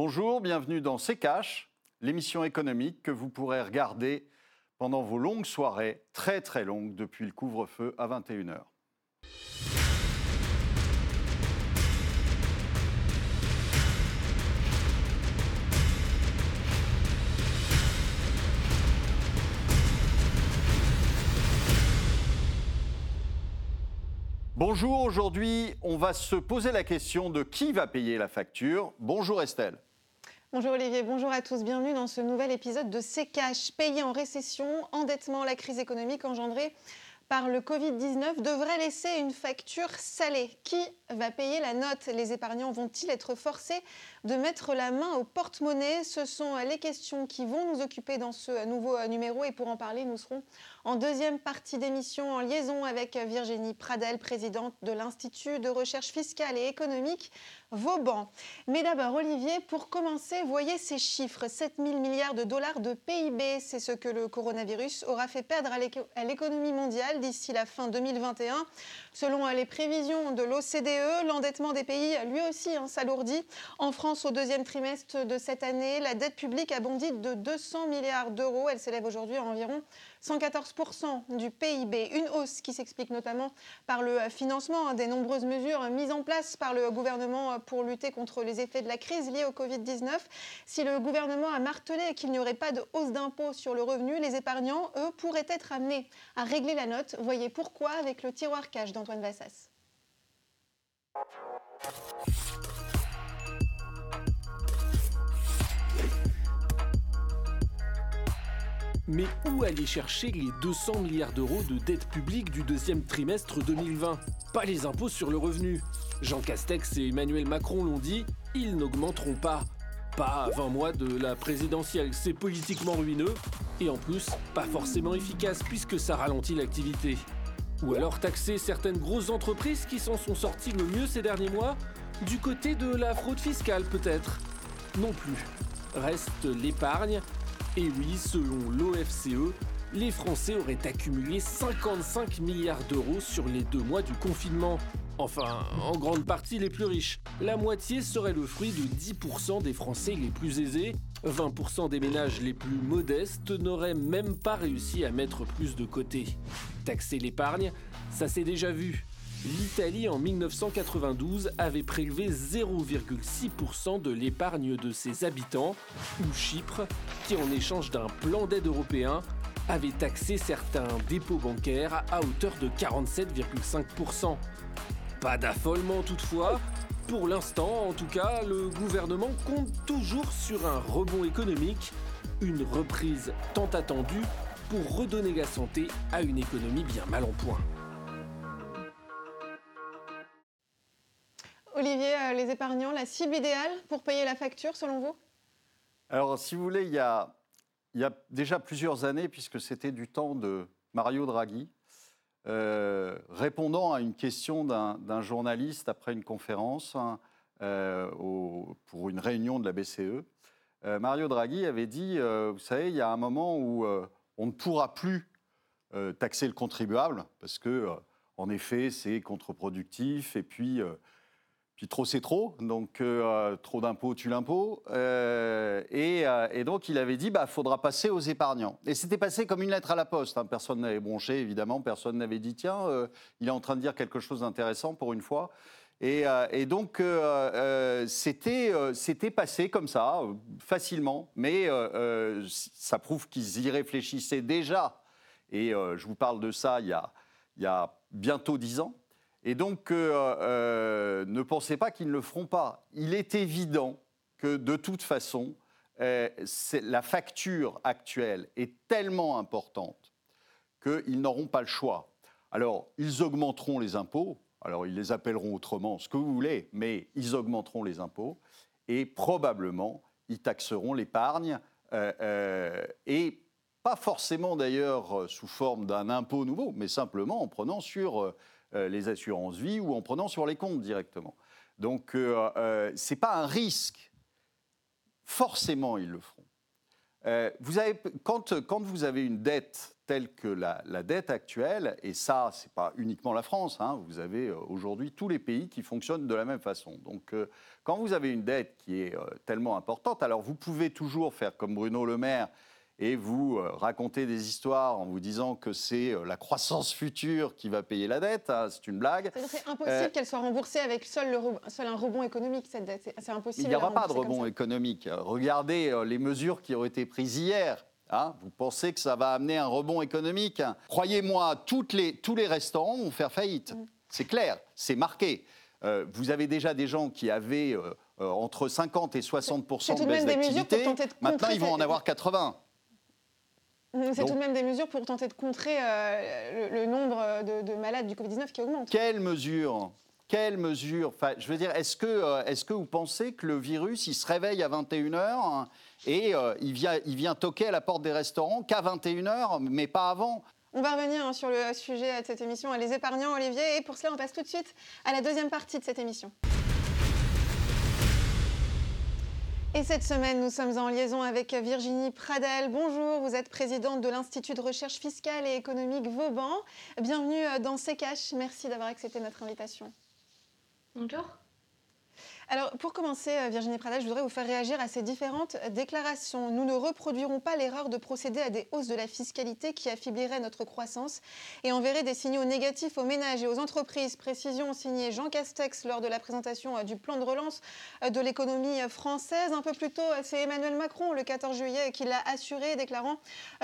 Bonjour, bienvenue dans C'est Cash, l'émission économique que vous pourrez regarder pendant vos longues soirées, très très longues, depuis le couvre-feu à 21h. Bonjour, aujourd'hui on va se poser la question de qui va payer la facture. Bonjour Estelle. Bonjour Olivier, bonjour à tous, bienvenue dans ce nouvel épisode de C'est Cash, payé en récession, endettement, la crise économique engendrée par le Covid-19 devrait laisser une facture salée. Qui va payer la note Les épargnants vont-ils être forcés de mettre la main au porte-monnaie? Ce sont les questions qui vont nous occuper dans ce nouveau numéro et pour en parler, nous serons en deuxième partie d'émission en liaison avec Virginie Pradel, présidente de l'Institut de recherche fiscale et économique Vauban. Mais d'abord, Olivier, pour commencer, voyez ces chiffres. 7 000 milliards de dollars de PIB, c'est ce que le coronavirus aura fait perdre à l'économie mondiale d'ici la fin 2021. Selon les prévisions de l'OCDE, l'endettement des pays, lui aussi, hein, s'alourdit. En France, au deuxième trimestre de cette année, la dette publique a bondi de 200 milliards d'euros. Elle s'élève aujourd'hui à environ 114% du PIB. Une hausse qui s'explique notamment par le financement des nombreuses mesures mises en place par le gouvernement pour lutter contre les effets de la crise liée au Covid-19. Si le gouvernement a martelé qu'il n'y aurait pas de hausse d'impôt sur le revenu, les épargnants, eux, pourraient être amenés à régler la note. Voyez pourquoi avec le tiroir cash d'Antoine Vassas. Mais où aller chercher les 200 milliards d'euros de dette publique du deuxième trimestre 2020 Pas les impôts sur le revenu. Jean Castex et Emmanuel Macron l'ont dit, ils n'augmenteront pas. Pas à 20 mois de la présidentielle, c'est politiquement ruineux et en plus pas forcément efficace puisque ça ralentit l'activité. Ou alors taxer certaines grosses entreprises qui s'en sont sorties le mieux ces derniers mois Du côté de la fraude fiscale peut-être Non plus. Reste l'épargne et oui, selon l'OFCE, les Français auraient accumulé 55 milliards d'euros sur les deux mois du confinement. Enfin, en grande partie les plus riches. La moitié serait le fruit de 10% des Français les plus aisés. 20% des ménages les plus modestes n'auraient même pas réussi à mettre plus de côté. Taxer l'épargne, ça s'est déjà vu. L'Italie en 1992 avait prélevé 0,6% de l'épargne de ses habitants, ou Chypre, qui en échange d'un plan d'aide européen, avait taxé certains dépôts bancaires à hauteur de 47,5%. Pas d'affolement toutefois, pour l'instant en tout cas, le gouvernement compte toujours sur un rebond économique, une reprise tant attendue pour redonner la santé à une économie bien mal en point. Olivier, euh, les épargnants, la cible idéale pour payer la facture selon vous? Alors, si vous voulez, il y a, il y a déjà plusieurs années, puisque c'était du temps de Mario Draghi, euh, répondant à une question d'un journaliste après une conférence hein, euh, pour une réunion de la BCE, Mario Draghi avait dit, vous savez, il y a un moment où on ne pourra plus taxer le contribuable, parce que, en effet, c'est contre-productif, et puis puis trop, c'est trop. Donc, euh, trop d'impôts tue l'impôt. Euh, euh, et, donc, il avait dit, bah, faudra passer aux épargnants. Et c'était passé comme une lettre à la poste. Hein. Personne n'avait bronché, évidemment. Personne n'avait dit, tiens, il est en train de dire quelque chose d'intéressant pour une fois. Et, donc, c'était passé comme ça, facilement. Mais ça prouve qu'ils y réfléchissaient déjà. Et je vous parle de ça il y a, il y a bientôt dix ans. Et donc, euh, euh, ne pensez pas qu'ils ne le feront pas. Il est évident que de toute façon, euh, la facture actuelle est tellement importante qu'ils n'auront pas le choix. Alors, ils augmenteront les impôts, alors ils les appelleront autrement, ce que vous voulez, mais ils augmenteront les impôts et probablement ils taxeront l'épargne et pas forcément d'ailleurs sous forme d'un impôt nouveau, mais simplement en prenant sur les assurances vie ou en prenant sur les comptes directement. Donc euh, euh, ce n'est pas un risque. Forcément, ils le feront. vous avez, quand, quand vous avez une dette telle que la, dette actuelle, et ça, ce n'est pas uniquement la France, hein, vous avez aujourd'hui tous les pays qui fonctionnent de la même façon. Donc, quand vous avez une dette qui est tellement importante, alors vous pouvez toujours faire comme Bruno Le Maire et vous euh, racontez des histoires en vous disant que c'est euh, la croissance future qui va payer la dette, hein, c'est une blague. C'est impossible euh, qu'elle soit remboursée avec seul, le, seul, un rebond économique, cette dette. C'est impossible. Il n'y aura pas de rebond économique. Regardez les mesures qui ont été prises hier. Hein. vous pensez que ça va amener un rebond économique Croyez-moi, les, tous les restaurants vont faire faillite. Mm. C'est clair, c'est marqué. vous avez déjà des gens qui avaient entre 50 et 60% de baisse d'activité. Maintenant, ils vont en avoir 80. C'est tout de même des mesures pour tenter de contrer euh, le, nombre de, malades du Covid-19 qui augmente. Quelles mesures quelles mesures enfin, Je veux dire, est-ce que, euh, est que vous pensez que le virus, il se réveille à 21h et euh, il, vient, il vient toquer à la porte des restaurants qu'à 21h, mais pas avant? On va revenir hein, sur le sujet de cette émission, les épargnants, Olivier. Et pour cela, on passe tout de suite à la deuxième partie de cette émission. Et cette semaine, nous sommes en liaison avec Virginie Pradel. Bonjour, vous êtes présidente de l'Institut de recherche fiscale et économique Vauban. Bienvenue dans CKH. Merci d'avoir accepté notre invitation. Bonjour. Alors, pour commencer, euh, Virginie Prada, je voudrais vous faire réagir à ces différentes déclarations. Nous ne reproduirons pas l'erreur de procéder à des hausses de la fiscalité qui affaibliraient notre croissance et enverraient des signaux négatifs aux ménages et aux entreprises. Précision signée Jean Castex lors de la présentation euh, du plan de relance euh, de l'économie française. Un peu plus tôt, c'est Emmanuel Macron, le 14 juillet, qui l'a assuré, déclarant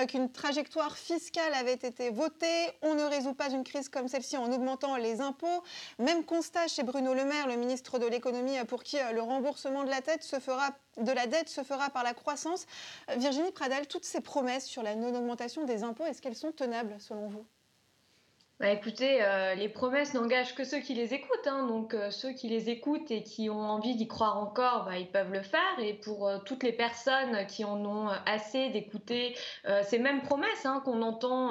qu'une trajectoire fiscale avait été votée. On ne résout pas une crise comme celle-ci en augmentant les impôts. Même constat chez Bruno Le Maire, le ministre de l'économie, pour qui euh, le remboursement de la, dette se fera, par la croissance. Euh, Virginie Pradal, toutes ces promesses sur la non-augmentation des impôts, est-ce qu'elles sont tenables selon vous? Bah écoutez, euh, les promesses n'engagent que ceux qui les écoutent. Hein. donc euh, ceux qui les écoutent et qui ont envie d'y croire encore, bah, ils peuvent le faire. Et pour euh, toutes les personnes qui en ont assez d'écouter ces mêmes promesses hein, qu'on entend,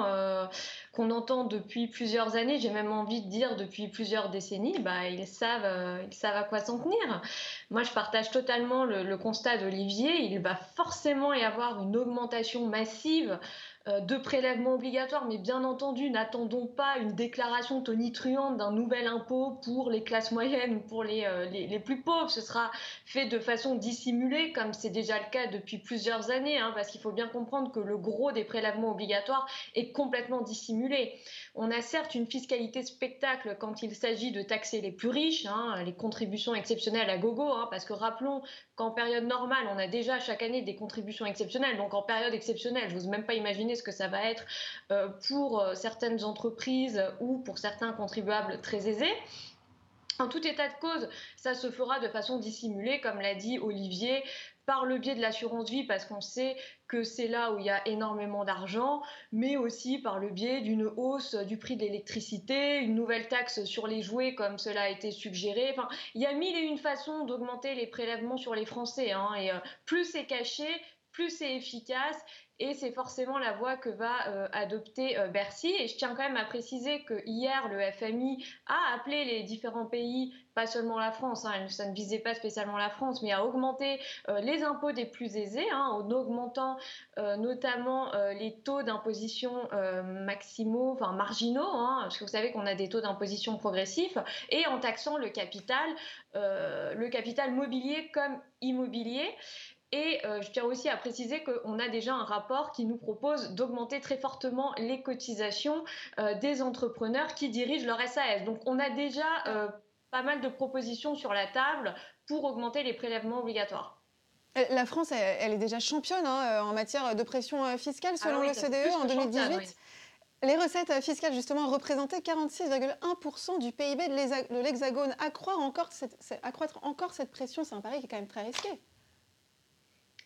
entend depuis plusieurs années, j'ai même envie de dire depuis plusieurs décennies, bah, ils, savent, à quoi s'en tenir. Moi, je partage totalement le, constat d'Olivier. Il va forcément y avoir une augmentation massive de prélèvements obligatoires, mais bien entendu, n'attendons pas une déclaration tonitruante d'un nouvel impôt pour les classes moyennes ou pour les, euh, les, plus pauvres. Ce sera fait de façon dissimulée, comme c'est déjà le cas depuis plusieurs années, hein, parce qu'il faut bien comprendre que le gros des prélèvements obligatoires est complètement dissimulé. On a certes une fiscalité spectacle quand il s'agit de taxer les plus riches, hein, les contributions exceptionnelles à gogo, hein, parce que rappelons qu'en période normale, on a déjà chaque année des contributions exceptionnelles. Donc en période exceptionnelle, je n'ose même pas imaginer ce que ça va être euh, pour euh, certaines entreprises ou pour certains contribuables très aisés. En tout état de cause, ça se fera de façon dissimulée, comme l'a dit Olivier, par le biais de l'assurance vie, parce qu'on sait que c'est là où il y a énormément d'argent, mais aussi par le biais d'une hausse du prix de l'électricité, une nouvelle taxe sur les jouets, comme cela a été suggéré. Enfin, il y a mille et une façons d'augmenter les prélèvements sur les Français, hein, et euh, plus c'est caché, plus c'est efficace et c'est forcément la voie que va euh, adopter euh, Bercy. Et je tiens quand même à préciser que hier, le FMI a appelé les différents pays, pas seulement la France, hein, ça ne visait pas spécialement la France, mais à augmenter euh, les impôts des plus aisés, hein, en augmentant notamment les taux d'imposition maximaux, enfin marginaux, hein, parce que vous savez qu'on a des taux d'imposition progressifs, et en taxant le capital, le capital mobilier comme immobilier. Et euh, je tiens aussi à préciser qu'on a déjà un rapport qui nous propose d'augmenter très fortement les cotisations euh, des entrepreneurs qui dirigent leur SAS. Donc on a déjà euh, pas mal de propositions sur la table pour augmenter les prélèvements obligatoires. La France, elle, est déjà championne hein, en matière de pression fiscale selon ah l'OCDE en 2018. Les recettes fiscales, justement, représentaient 46,1% du PIB de l'Hexagone. Accroître encore cette pression, c'est un pari qui est quand même très risqué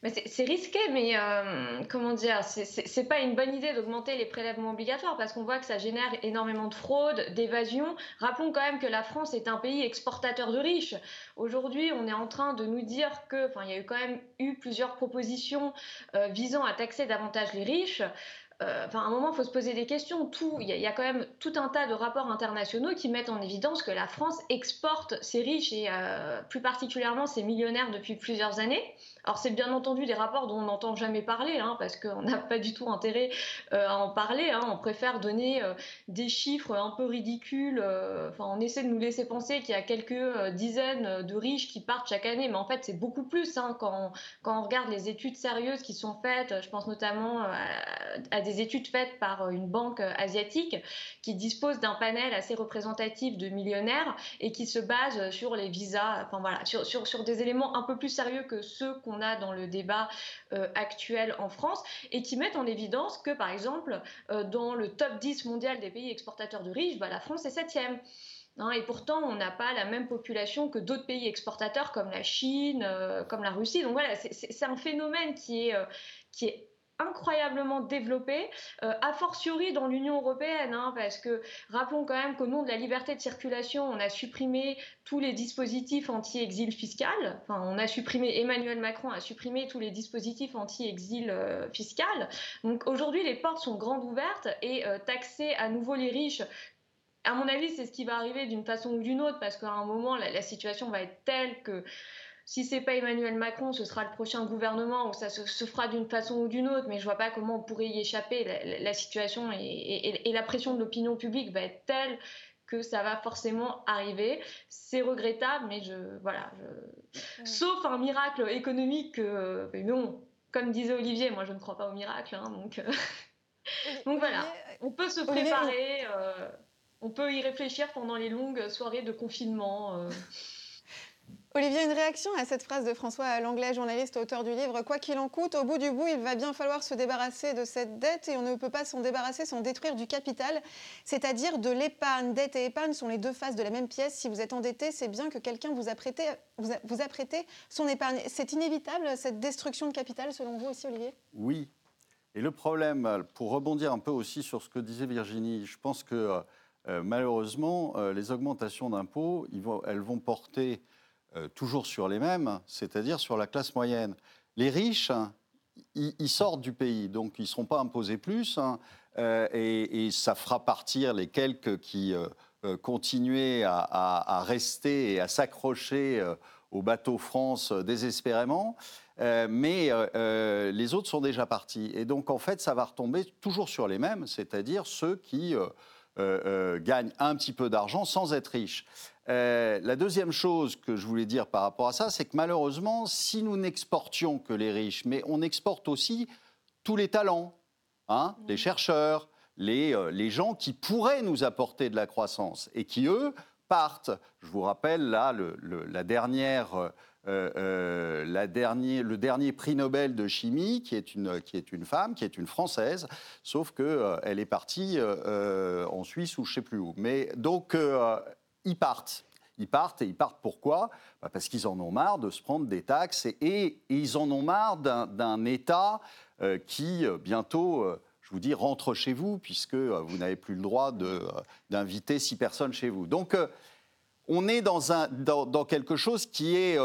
c'est risqué, mais euh, comment dire, c'est pas une bonne idée d'augmenter les prélèvements obligatoires parce qu'on voit que ça génère énormément de fraude, d'évasion. Rappelons quand même que la France est un pays exportateur de riches. Aujourd'hui, on est en train de nous dire que, enfin, il y a eu quand même eu plusieurs propositions euh, visant à taxer davantage les riches. euh, à un moment, il faut se poser des questions. Il y, a quand même tout un tas de rapports internationaux qui mettent en évidence que la France exporte ses riches et euh, plus particulièrement ses millionnaires depuis plusieurs années. Alors c'est bien entendu des rapports dont on n'entend jamais parler, hein, parce qu'on n'a pas du tout intérêt euh, à en parler. Hein. On préfère donner des chiffres un peu ridicules. Enfin, on essaie de nous laisser penser qu'il y a quelques dizaines de riches qui partent chaque année, mais en fait c'est beaucoup plus. Hein, quand, on, quand on regarde les études sérieuses qui sont faites, je pense notamment à, des des études faites par euh, une banque euh, asiatique qui dispose d'un panel assez représentatif de millionnaires et qui se base sur les visas, enfin voilà, sur, sur, sur des éléments un peu plus sérieux que ceux qu'on a dans le débat euh, actuel en France et qui mettent en évidence que, par exemple, dans le top 10 mondial des pays exportateurs de riches, bah, la France est septième. Hein, et pourtant, on n'a pas la même population que d'autres pays exportateurs comme la Chine, comme la Russie. Donc voilà, c'est un phénomène qui est, qui est incroyablement développé, euh, a fortiori dans l'Union européenne, hein, parce que rappelons quand même qu'au nom de la liberté de circulation, on a supprimé tous les dispositifs anti-exil fiscal. Enfin, on a supprimé, Emmanuel Macron a supprimé tous les dispositifs anti-exil euh, fiscal. Donc aujourd'hui, les portes sont grandes ouvertes et euh, taxer à nouveau les riches à mon avis, c'est ce qui va arriver d'une façon ou d'une autre, parce qu'à un moment, la, situation va être telle que si c'est pas Emmanuel Macron, ce sera le prochain gouvernement où ça se, fera d'une façon ou d'une autre, mais je vois pas comment on pourrait y échapper. La, situation et, la pression de l'opinion publique va être telle que ça va forcément arriver. C'est regrettable, mais je voilà. Sauf un miracle économique, mais non. Comme disait Olivier, moi je ne crois pas au miracle, hein, donc. Euh, donc voilà, on peut se préparer, euh, on peut y réfléchir pendant les longues soirées de confinement. Euh. Olivier, une réaction à cette phrase de François Langlais, journaliste, auteur du livre Quoi qu'il en coûte, au bout du bout, il va bien falloir se débarrasser de cette dette et on ne peut pas s'en débarrasser sans détruire du capital, c'est-à-dire de l'épargne. Dette et épargne sont les deux faces de la même pièce. Si vous êtes endetté, c'est bien que quelqu'un vous a prêté, vous vous a prêté son épargne. C'est inévitable, cette destruction de capital, selon vous aussi, Olivier? Oui. Et le problème, pour rebondir un peu aussi sur ce que disait Virginie, je pense que euh, malheureusement, euh, les augmentations d'impôts, elles vont porter euh, toujours sur les mêmes, c'est-à-dire sur la classe moyenne. Les riches, ils, sortent du pays, donc ils ne seront pas imposés plus, hein, euh, et, ça fera partir les quelques qui euh, continuaient à, rester et à s'accrocher au bateau France désespérément. mais les autres sont déjà partis. Et donc, en fait, ça va retomber toujours sur les mêmes, c'est-à-dire ceux qui gagnent un petit peu d'argent sans être riches. Euh, la deuxième chose que je voulais dire par rapport à ça, c'est que malheureusement, si nous n'exportions que les riches, mais on exporte aussi tous les talents, hein, les chercheurs, les, euh, les, gens qui pourraient nous apporter de la croissance et qui, eux, partent. Je vous rappelle là la dernière... Euh, la dernier, le dernier prix Nobel de chimie, qui est une, qui est une femme, qui est une Française, sauf qu'elle elle est partie en Suisse ou je ne sais plus où. Mais donc, ils partent. Ils partent et ils partent pourquoi? Bah, Parce qu'ils en ont marre de se prendre des taxes et, ils en ont marre d'un État euh, qui euh, bientôt, euh, je vous dis, rentre chez vous puisque vous n'avez plus le droit d'inviter six personnes chez vous. Donc on est dans, quelque chose qui est,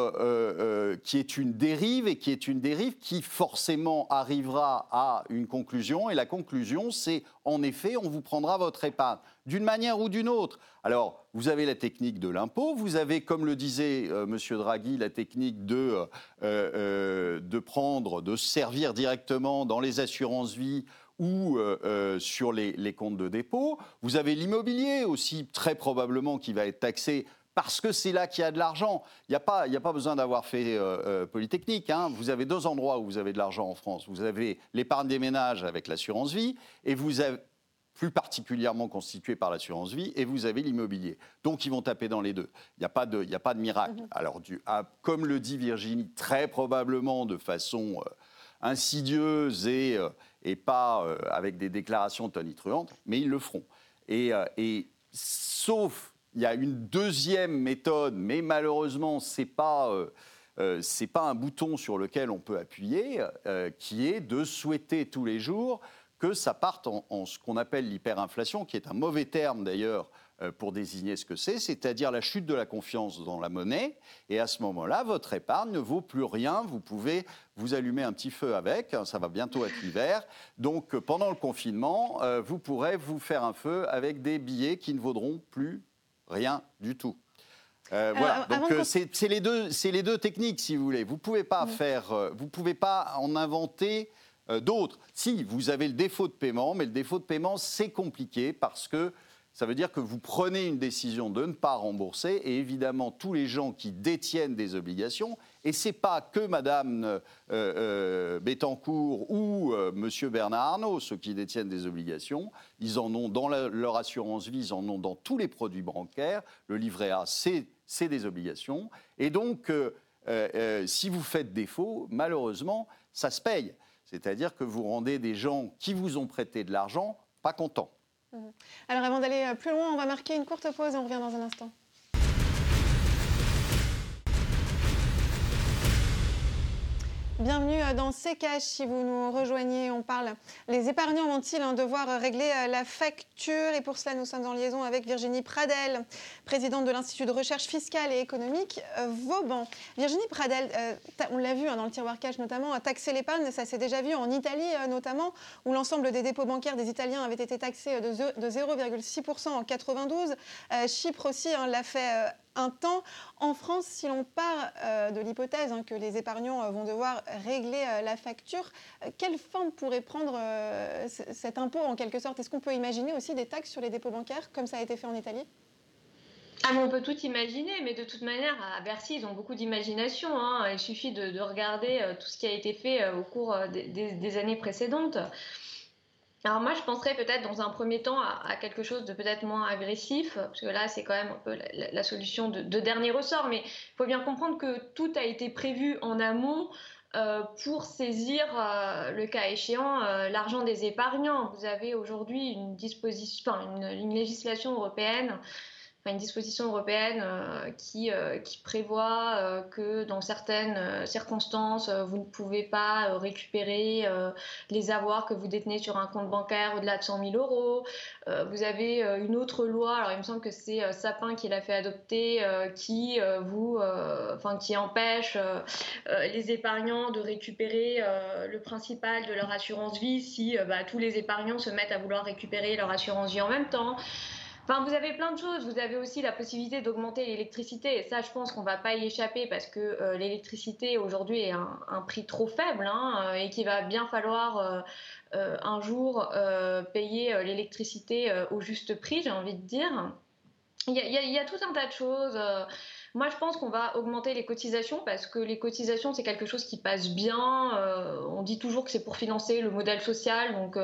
qui est une dérive et qui est une dérive qui forcément arrivera à une conclusion. Et la conclusion, c'est en effet, on vous prendra votre épargne d'une manière ou d'une autre. Alors, vous avez la technique de l'impôt, vous avez, comme le disait euh, M. Draghi, la technique de, euh, euh, prendre, de servir directement dans les assurances ou sur les, les, comptes de dépôt. Vous avez l'immobilier aussi, très probablement, qui va être taxé parce que c'est là qu'il y a de l'argent. Il n'y a, pas, a pas besoin d'avoir fait Polytechnique. Hein. Vous avez deux endroits où vous avez de l'argent en France. Vous avez l'épargne des ménages avec l'assurance vie et vous avez plus particulièrement constitué par l'assurance vie, et vous avez l'immobilier. Donc ils vont taper dans les deux. Il n'y a, pas de, a pas de miracle. Mhm. Alors, du, ah, comme le dit Virginie, très probablement de façon euh, insidieuse et, euh, et pas euh, avec des déclarations tonitruantes, mais ils le feront. Et, et sauf, il y a une deuxième méthode, mais malheureusement, ce n'est pas... c'est pas un bouton sur lequel on peut appuyer, qui est de souhaiter tous les jours que ça parte en, ce qu'on appelle l'hyperinflation, qui est un mauvais terme d'ailleurs euh, pour désigner ce que c'est, c'est-à-dire la chute de la confiance dans la monnaie. Et à ce moment-là, votre épargne ne vaut plus rien. Vous pouvez vous allumer un petit feu avec, ça va bientôt être l'hiver. Donc pendant le confinement, vous pourrez vous faire un feu avec des billets qui ne vaudront plus rien du tout. Euh, voilà, donc euh, c'est les, deux, les deux techniques, si vous voulez. Vous ne pouvez pas faire, euh, vous pouvez pas en inventer d'autres. Si, vous avez le défaut de paiement, mais le défaut de paiement, c'est compliqué parce que ça veut dire que vous prenez une décision de ne pas rembourser et évidemment tous les gens qui détiennent des obligations, et ce n'est pas que Madame euh, euh, Bettencourt ou euh, Monsieur Bernard Arnault, ceux qui détiennent des obligations, ils en ont dans leur assurance vie, ils en ont dans tous les produits bancaires. Le livret A, c'est des obligations. Et donc, si vous faites défaut, malheureusement, ça se paye. C'est-à-dire que vous rendez des gens qui vous ont prêté de l'argent pas contents. Mmh. Alors avant d'aller plus loin, on va marquer une courte pause et on revient dans un instant. Bienvenue euh, dans CKH. Si vous nous rejoignez, on parle. Les épargnants vont-ils hein, devoir régler euh, la facture? Et pour cela, nous sommes en liaison avec Virginie Pradel, présidente de l'Institut de recherche fiscale et économique euh, Vauban. Virginie Pradel, on l'a vu hein, dans le tiroir cash notamment, taxer l'épargne, ça s'est déjà vu en Italie notamment, où l'ensemble des dépôts bancaires des Italiens avaient été taxés de 0,6% en 92. Chypre aussi hein, l'a fait un temps. En France, si l'on part euh, de l'hypothèse hein, que les épargnants euh, vont devoir régler euh, la facture, quelle forme pourrait prendre cet impôt en quelque sorte? Est-ce qu'on peut imaginer aussi des taxes sur les dépôts bancaires comme ça a été fait en Italie? Ah, on peut tout imaginer, mais de toute manière, à Bercy, ils ont beaucoup d'imagination. Hein. Il suffit de, regarder tout ce qui a été fait au cours des années précédentes. Alors moi, je penserais peut-être dans un premier temps à, quelque chose de peut-être moins agressif, parce que là, c'est quand même un peu la, solution de, dernier ressort, mais il faut bien comprendre que tout a été prévu en amont euh, pour saisir, euh, le cas échéant, euh, l'argent des épargnants. Vous avez aujourd'hui une, disposition, une législation européenne une disposition européenne euh, qui, euh, qui, prévoit euh, que dans certaines circonstances, vous ne pouvez pas récupérer les avoirs que vous détenez sur un compte bancaire au-delà de 100 000 euros. vous avez une autre loi, alors il me semble que c'est Sapin qui l'a fait adopter, qui, vous, enfin, qui empêche les épargnants de récupérer le principal de leur assurance vie si bah, tous les épargnants se mettent à vouloir récupérer leur assurance vie en même temps. Enfin, vous avez plein de choses. Vous avez aussi la possibilité d'augmenter l'électricité. Et ça, je pense qu'on ne va pas y échapper parce que euh, l'électricité aujourd'hui est un, un, prix trop faible hein, euh, et qu'il va bien falloir euh, un jour payer l'électricité au juste prix, j'ai envie de dire. Il y, a, il y, a, tout un tas de choses. Moi, je pense qu'on va augmenter les cotisations parce que les cotisations, c'est quelque chose qui passe bien. on dit toujours que c'est pour financer le modèle social. Donc,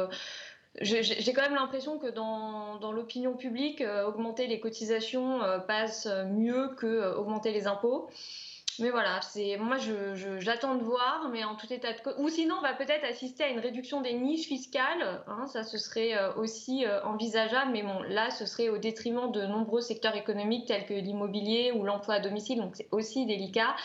j'ai quand même l'impression que dans, l'opinion publique, euh, augmenter les cotisations euh, passe mieux que euh, augmenter les impôts. Mais voilà, c'est moi j'attends de voir, mais en tout état de ou sinon on va peut-être assister à une réduction des niches fiscales. Hein, ça ce serait aussi envisageable, mais bon là ce serait au détriment de nombreux secteurs économiques tels que l'immobilier ou l'emploi à domicile, donc c'est aussi délicat.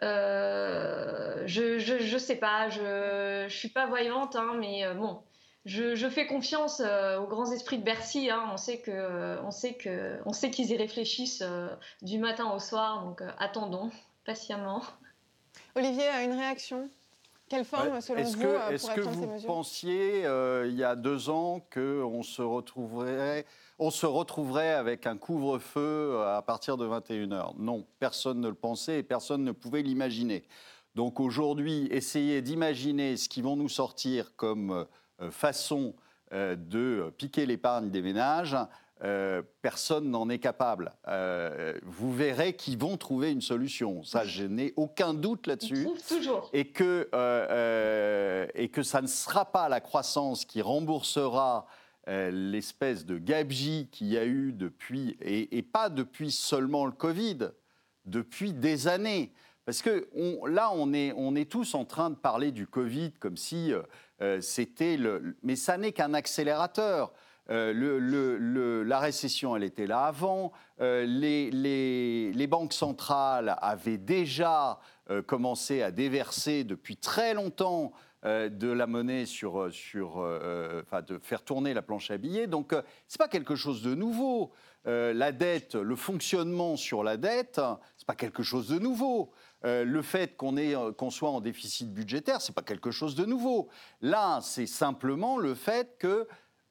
je, je, sais pas, je je suis pas voyante, hein, mais bon je, fais confiance euh, aux grands esprits de Bercy. Hein. On sait que, on sait que, on sait qu'ils y réfléchissent euh, du matin au soir. Donc euh, attendons patiemment. Olivier, une réaction? Quelle forme, selon vous, que, Est-ce que vous pensiez, il y a deux ans, qu'on se retrouverait, on se retrouverait avec un couvre-feu à partir de 21h Non, personne ne le pensait et personne ne pouvait l'imaginer. Donc aujourd'hui, essayez d'imaginer ce qu'ils vont nous sortir comme euh, façon euh, de piquer l'épargne des ménages, euh, personne n'en est capable. vous verrez qu'ils vont trouver une solution. Ça, je n'ai aucun doute là-dessus. Toujours. Et que, et que ça ne sera pas la croissance qui remboursera l'espèce de gabegie qu'il y a eu depuis, et, et, pas depuis seulement le Covid, depuis des années. Parce que là, on est, on est tous en train de parler du Covid comme si euh, c'était. Mais ça n'est qu'un accélérateur. Euh, la récession, elle était là avant. Euh, les, les, banques centrales avaient déjà commencé à déverser depuis très longtemps de la monnaie sur, sur enfin, de faire tourner la planche à billets. Donc, c'est pas quelque chose de nouveau. la dette, le fonctionnement sur la dette, c'est pas quelque chose de nouveau. Le fait qu'on qu'on soit en déficit budgétaire, c'est pas quelque chose de nouveau. Là, c'est simplement le fait que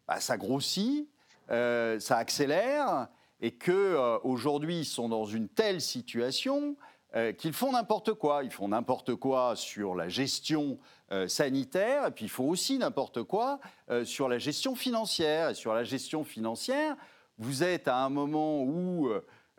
bah, ça grossit, ça accélère et qu'aujourd'hui, euh, ils sont dans une telle situation euh, qu'ils font n'importe quoi. Ils font n'importe quoi sur la gestion euh, sanitaire, et puis ils font aussi n'importe quoi sur la gestion financière. Et sur la gestion financière, vous êtes à un moment où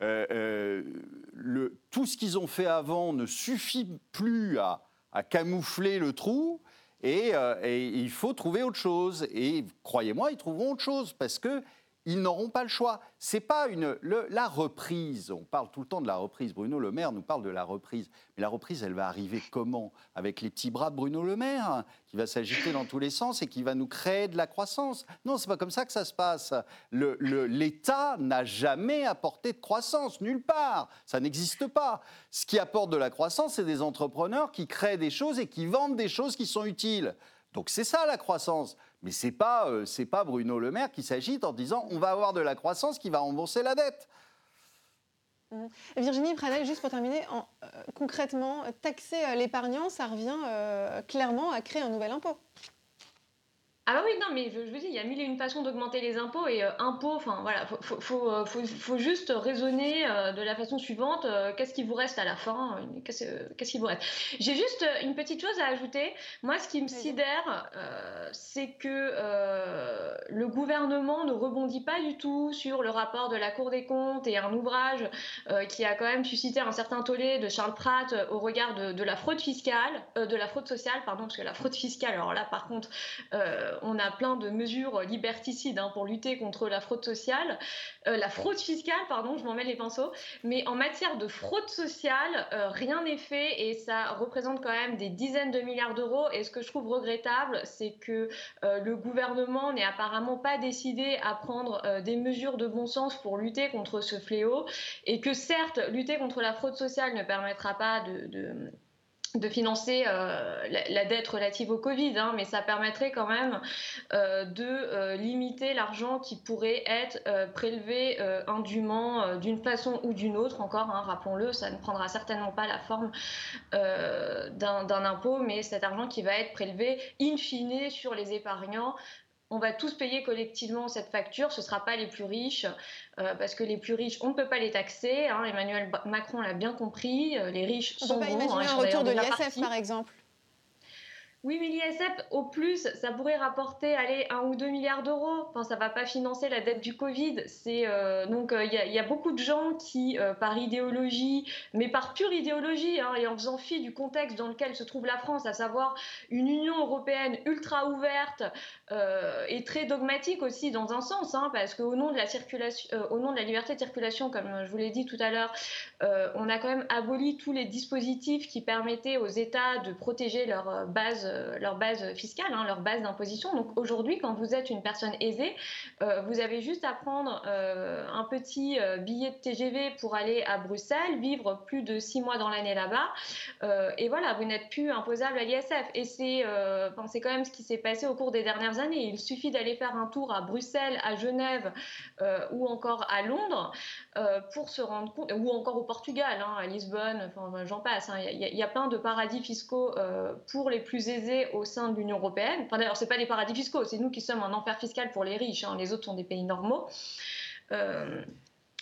le, tout ce qu'ils ont fait avant ne suffit plus à, camoufler le trou. Et, et, il faut trouver autre chose. Et croyez-moi, ils trouveront autre chose parce que ils n'auront pas le choix. C'est pas une la reprise. On parle tout le temps de la reprise. Bruno Le Maire nous parle de la reprise, mais la reprise, elle va arriver comment? Avec les petits bras de Bruno Le Maire, hein, qui va s'agiter dans tous les sens et qui va nous créer de la croissance. Non, c'est pas comme ça que ça se passe. L'État n'a jamais apporté de croissance nulle part. Ça n'existe pas. Ce qui apporte de la croissance, c'est des entrepreneurs qui créent des choses et qui vendent des choses qui sont utiles. Donc c'est ça la croissance. Mais ce n'est pas, euh, pas Bruno Le Maire qui s'agite en disant on va avoir de la croissance qui va rembourser la dette. Mmh. Virginie Pradel, juste pour terminer, euh, concrètement, taxer euh, l'épargnant, ça revient clairement à créer un nouvel impôt. Ah bah oui, non, mais je, je, vous dis, il y a mille et une façons d'augmenter les impôts et euh, impôts, enfin voilà, faut, faut, euh, faut, faut, juste raisonner euh, de la façon suivante, qu'est-ce qui vous reste à la fin Qu'est-ce qui vous reste? J'ai juste une petite chose à ajouter. Moi, ce qui me sidère, c'est que le gouvernement ne rebondit pas du tout sur le rapport de la Cour des comptes et un ouvrage qui a quand même suscité un certain tollé de Charles Pratt au regard de, de la fraude fiscale, de la fraude sociale, pardon, parce que la fraude fiscale, alors là, par contre, on a plein de mesures liberticides hein, pour lutter contre la fraude sociale, euh, la fraude fiscale, pardon, je m'en mets les pinceaux. Mais en matière de fraude sociale, euh, rien n'est fait et ça représente quand même des dizaines de milliards d'euros. Et ce que je trouve regrettable, c'est que euh, le gouvernement n'est apparemment pas décidé à prendre des mesures de bon sens pour lutter contre ce fléau et que certes, lutter contre la fraude sociale ne permettra pas de de financer euh, la, dette relative au Covid, hein, mais ça permettrait quand même euh, de euh, limiter l'argent qui pourrait être prélevé indûment d'une façon ou d'une autre. Encore, hein, rappelons-le, ça ne prendra certainement pas la forme d'un impôt, mais cet argent qui va être prélevé in fine sur les épargnants on va tous payer collectivement cette facture, ce ne sera pas les plus riches, euh, parce que les plus riches, on ne peut pas les taxer. Hein. Emmanuel Macron l'a bien compris, euh, les riches on sont peut pas imaginer hein, un retour de l'ISF, par exemple. Oui, mais l'ISF, au plus, ça pourrait rapporter allez, 1 ou 2 milliards d'euros. Enfin, ça ne va pas financer la dette du Covid. Euh, donc, il y, a beaucoup de gens qui, par idéologie, mais par pure idéologie, hein, et en faisant fi du contexte dans lequel se trouve la France, à savoir une Union européenne ultra ouverte, euh, est très dogmatique aussi dans un sens, hein, parce qu'au nom de euh, nom de la liberté de circulation, comme je vous l'ai dit tout à l'heure, euh, on a quand même aboli tous les dispositifs qui permettaient aux États de protéger leur base, leur base fiscale, hein, leur base d'imposition. Donc aujourd'hui, quand vous êtes une personne aisée, vous avez juste à prendre un petit billet de TGV pour aller à Bruxelles, vivre plus de six mois dans l'année là-bas, et voilà, vous n'êtes plus imposable à l'ISF. Et c'est, c'est quand même ce qui s'est passé au cours des dernières années. Il suffit d'aller faire un tour à Bruxelles, à Genève euh, ou encore à Londres euh, pour se rendre compte, ou encore au Portugal, hein, à Lisbonne, enfin j'en passe. Hein. Il y, a plein de paradis fiscaux euh, pour les plus aisés au sein de l'Union européenne. Enfin d'ailleurs, c'est pas des paradis fiscaux, c'est nous qui sommes un enfer fiscal pour les riches. Hein. Les autres sont des pays normaux.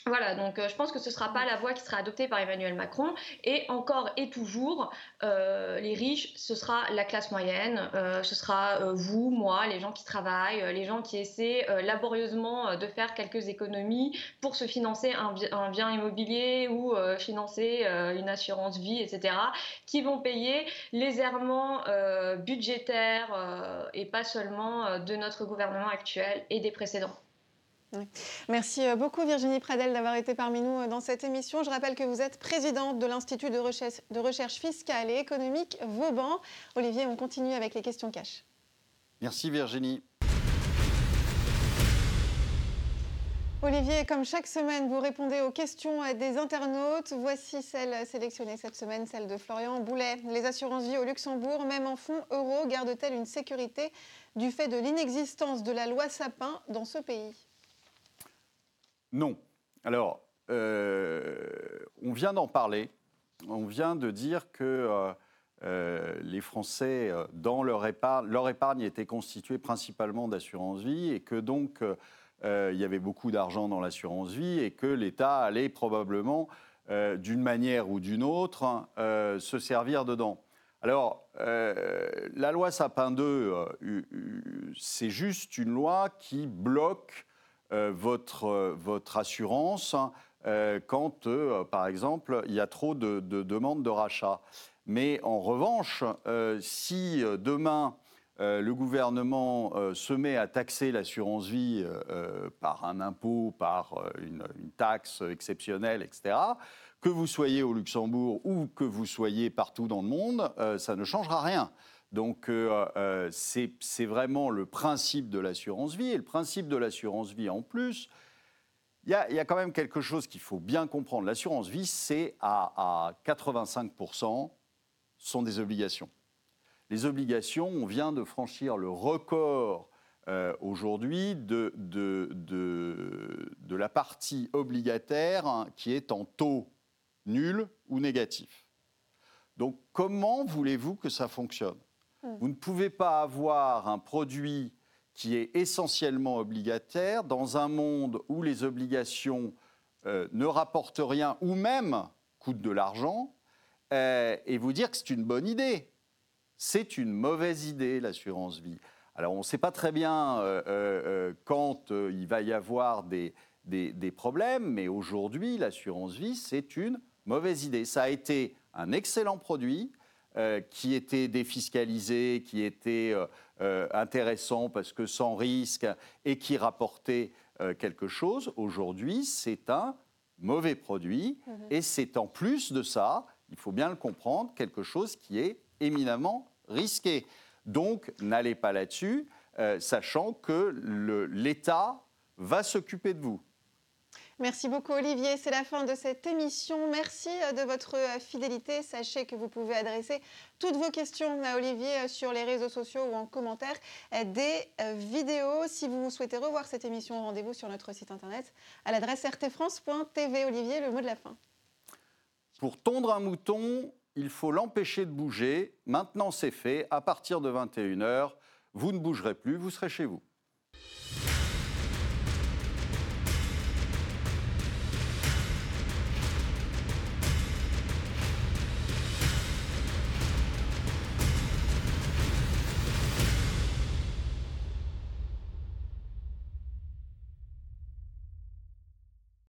Voilà, donc euh, je pense que ce ne sera pas la voie qui sera adoptée par Emmanuel Macron. Et encore et toujours, euh, les riches, ce sera la classe moyenne, euh, ce sera vous, moi, les gens qui travaillent, les gens qui essaient laborieusement de faire quelques économies pour se financer un, un bien immobilier ou financer une assurance vie, etc., qui vont payer les errements budgétaires et pas seulement de notre gouvernement actuel et des précédents. Merci euh, beaucoup Virginie Pradel d'avoir été parmi nous euh, dans cette émission. Je rappelle que vous êtes présidente de l'Institut de recherche, de recherche fiscale et économique Vauban. Olivier, on continue avec les questions cash. Merci Virginie. Olivier, comme chaque semaine, vous répondez aux questions des internautes. Voici celle sélectionnée cette semaine, celle de Florian Boulet. Les assurances vie au Luxembourg, même en fonds euro, gardent-elles une sécurité du fait de l'inexistence de la loi Sapin dans ce pays? Non. Alors, euh, on vient d'en parler. On vient de dire que euh, euh, les Français, dans leur épargne, leur épargne était constituée principalement d'assurance vie et que donc il y avait beaucoup d'argent dans l'assurance vie et que l'État allait probablement, d'une manière ou d'une autre, se servir dedans. Alors, la loi Sapin 2, c'est juste une loi qui bloque votre, votre assurance euh, quand, euh, par exemple, il y a trop de, demandes de rachat. Mais en revanche, euh, si demain le gouvernement se met à taxer l'assurance vie par un impôt, par une, taxe exceptionnelle, etc., que vous soyez au Luxembourg ou que vous soyez partout dans le monde, ça ne changera rien. Donc c'est vraiment le principe de l'assurance vie. Et le principe de l'assurance vie en plus, il y, a, quand même quelque chose qu'il faut bien comprendre. L'assurance vie, c'est à, 85% sont des obligations. Les obligations, on vient de franchir le record euh, aujourd'hui de, de, de, la partie obligataire hein, qui est en taux nul ou négatif. Donc comment voulez-vous que ça fonctionne? Vous ne pouvez pas avoir un produit qui est essentiellement obligataire dans un monde où les obligations euh, ne rapportent rien ou même coûtent de l'argent, euh, et vous dire que c'est une bonne idée. C'est une mauvaise idée, l'assurance vie. Alors on ne sait pas très bien euh, quand il va y avoir des, des, des problèmes, mais aujourd'hui, l'assurance vie, c'est une mauvaise idée. Ça a été un excellent produit qui était défiscalisé, qui était euh, intéressant parce que sans risque et qui rapportait euh, quelque chose, aujourd'hui, c'est un mauvais produit mhm. et c'est en plus de ça, il faut bien le comprendre, quelque chose qui est éminemment risqué. Donc, n'allez pas là-dessus, euh, sachant que l'État va s'occuper de vous. Merci beaucoup Olivier, c'est la fin de cette émission. Merci euh, de votre euh, fidélité. Sachez que vous pouvez adresser toutes vos questions à Olivier euh, sur les réseaux sociaux ou en commentaire des vidéos. Si vous souhaitez revoir cette émission, rendez-vous sur notre site internet à l'adresse rtfrance.tv. Olivier, le mot de la fin. Pour tondre un mouton, il faut l'empêcher de bouger. Maintenant c'est fait, à partir de 21h, vous ne bougerez plus, vous serez chez vous.